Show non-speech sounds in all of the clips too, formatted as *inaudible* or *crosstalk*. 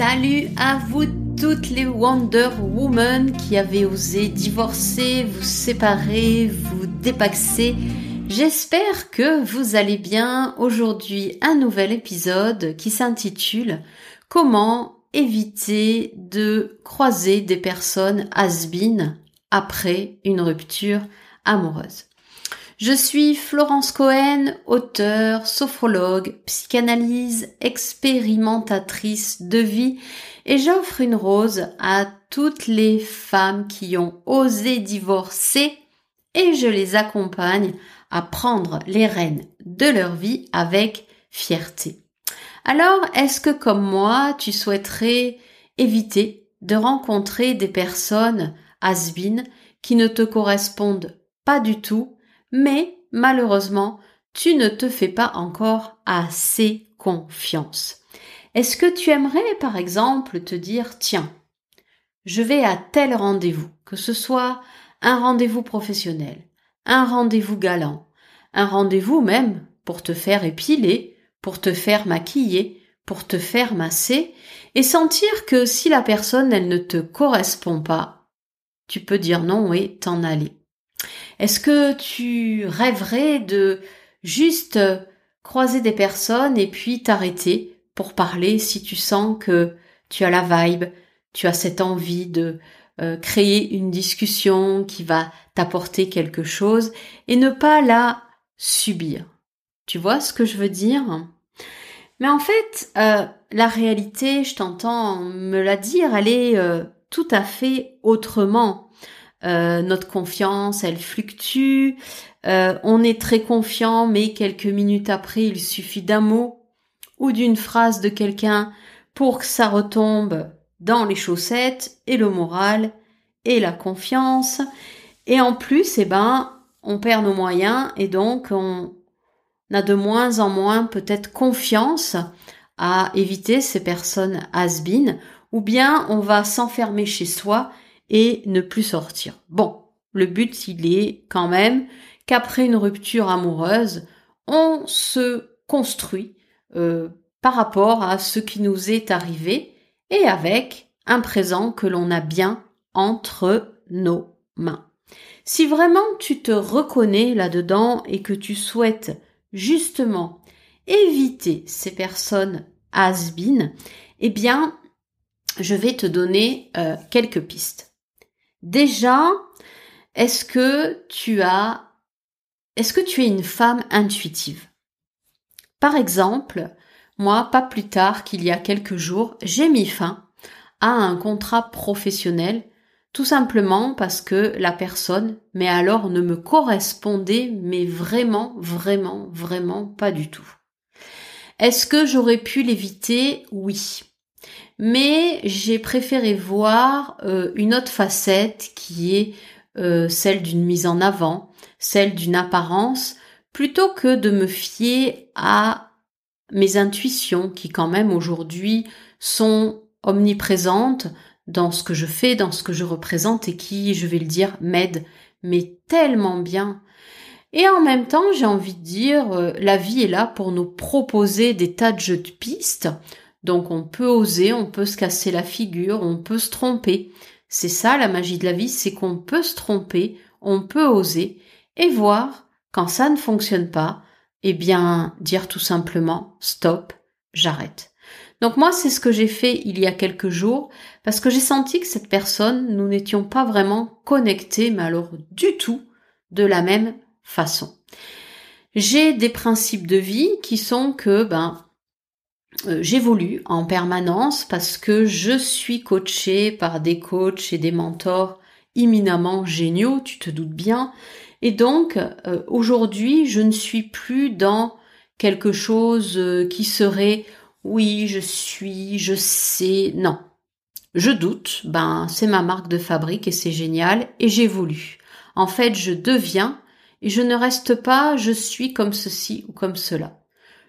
à vous toutes les Wonder Woman qui avez osé divorcer, vous séparer, vous dépaxer. J'espère que vous allez bien. Aujourd'hui, un nouvel épisode qui s'intitule Comment éviter de croiser des personnes has après une rupture amoureuse? Je suis Florence Cohen, auteure, sophrologue, psychanalyse, expérimentatrice de vie et j'offre une rose à toutes les femmes qui ont osé divorcer et je les accompagne à prendre les rênes de leur vie avec fierté. Alors, est-ce que comme moi, tu souhaiterais éviter de rencontrer des personnes has qui ne te correspondent pas du tout mais malheureusement, tu ne te fais pas encore assez confiance. Est-ce que tu aimerais, par exemple, te dire, tiens, je vais à tel rendez-vous, que ce soit un rendez-vous professionnel, un rendez-vous galant, un rendez-vous même pour te faire épiler, pour te faire maquiller, pour te faire masser, et sentir que si la personne, elle ne te correspond pas, tu peux dire non et t'en aller. Est-ce que tu rêverais de juste croiser des personnes et puis t'arrêter pour parler si tu sens que tu as la vibe, tu as cette envie de euh, créer une discussion qui va t'apporter quelque chose et ne pas la subir? Tu vois ce que je veux dire? Mais en fait, euh, la réalité, je t'entends me la dire, elle est euh, tout à fait autrement. Euh, notre confiance, elle fluctue. Euh, on est très confiant, mais quelques minutes après, il suffit d'un mot ou d'une phrase de quelqu'un pour que ça retombe dans les chaussettes et le moral et la confiance. Et en plus, eh ben, on perd nos moyens et donc on a de moins en moins peut-être confiance à éviter ces personnes has ou bien on va s'enfermer chez soi et ne plus sortir. Bon, le but, il est quand même qu'après une rupture amoureuse, on se construit euh, par rapport à ce qui nous est arrivé et avec un présent que l'on a bien entre nos mains. Si vraiment tu te reconnais là-dedans et que tu souhaites justement éviter ces personnes has eh bien, je vais te donner euh, quelques pistes. Déjà, est-ce que tu as, est-ce que tu es une femme intuitive? Par exemple, moi, pas plus tard qu'il y a quelques jours, j'ai mis fin à un contrat professionnel tout simplement parce que la personne, mais alors ne me correspondait, mais vraiment, vraiment, vraiment pas du tout. Est-ce que j'aurais pu l'éviter? Oui mais j'ai préféré voir euh, une autre facette qui est euh, celle d'une mise en avant, celle d'une apparence, plutôt que de me fier à mes intuitions qui quand même aujourd'hui sont omniprésentes dans ce que je fais, dans ce que je représente et qui, je vais le dire, m'aident, mais tellement bien. Et en même temps, j'ai envie de dire, euh, la vie est là pour nous proposer des tas de jeux de pistes donc on peut oser, on peut se casser la figure, on peut se tromper. C'est ça la magie de la vie, c'est qu'on peut se tromper, on peut oser et voir quand ça ne fonctionne pas, eh bien dire tout simplement stop, j'arrête. Donc moi c'est ce que j'ai fait il y a quelques jours parce que j'ai senti que cette personne, nous n'étions pas vraiment connectés, mais alors du tout de la même façon. J'ai des principes de vie qui sont que ben j'évolue en permanence parce que je suis coachée par des coachs et des mentors imminemment géniaux, tu te doutes bien. Et donc, euh, aujourd'hui, je ne suis plus dans quelque chose euh, qui serait oui, je suis, je sais, non. Je doute, ben c'est ma marque de fabrique et c'est génial et j'évolue. En fait, je deviens et je ne reste pas je suis comme ceci ou comme cela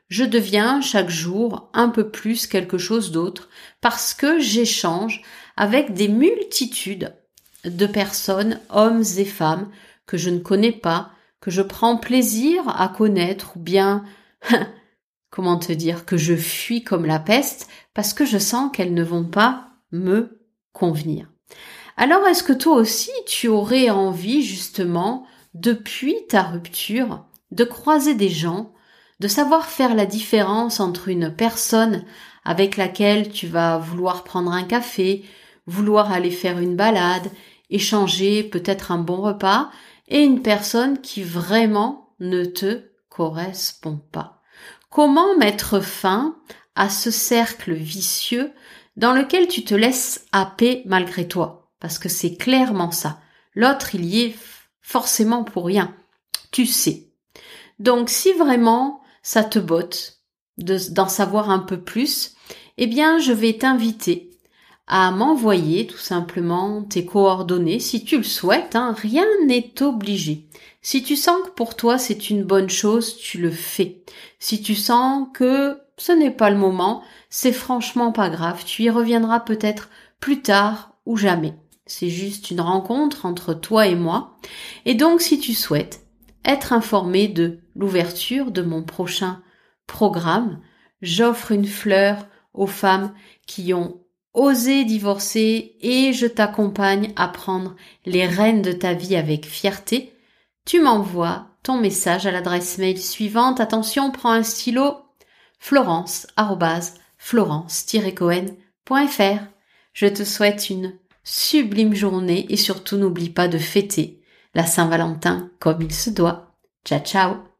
je deviens chaque jour un peu plus quelque chose d'autre parce que j'échange avec des multitudes de personnes, hommes et femmes, que je ne connais pas, que je prends plaisir à connaître ou bien, *laughs* comment te dire, que je fuis comme la peste parce que je sens qu'elles ne vont pas me convenir. Alors est-ce que toi aussi tu aurais envie justement, depuis ta rupture, de croiser des gens, de savoir faire la différence entre une personne avec laquelle tu vas vouloir prendre un café, vouloir aller faire une balade, échanger peut-être un bon repas, et une personne qui vraiment ne te correspond pas. Comment mettre fin à ce cercle vicieux dans lequel tu te laisses happer malgré toi? Parce que c'est clairement ça. L'autre, il y est forcément pour rien. Tu sais. Donc si vraiment ça te botte d'en savoir un peu plus, eh bien je vais t'inviter à m'envoyer tout simplement tes coordonnées si tu le souhaites. Hein. rien n'est obligé. Si tu sens que pour toi c'est une bonne chose, tu le fais. Si tu sens que ce n'est pas le moment, c'est franchement pas grave. Tu y reviendras peut-être plus tard ou jamais. C'est juste une rencontre entre toi et moi. Et donc si tu souhaites être informé de l'ouverture de mon prochain programme, j'offre une fleur aux femmes qui ont Osez divorcer et je t'accompagne à prendre les rênes de ta vie avec fierté. Tu m'envoies ton message à l'adresse mail suivante. Attention, prends un stylo. Florence, florence-cohen.fr. Je te souhaite une sublime journée et surtout n'oublie pas de fêter la Saint-Valentin comme il se doit. Ciao ciao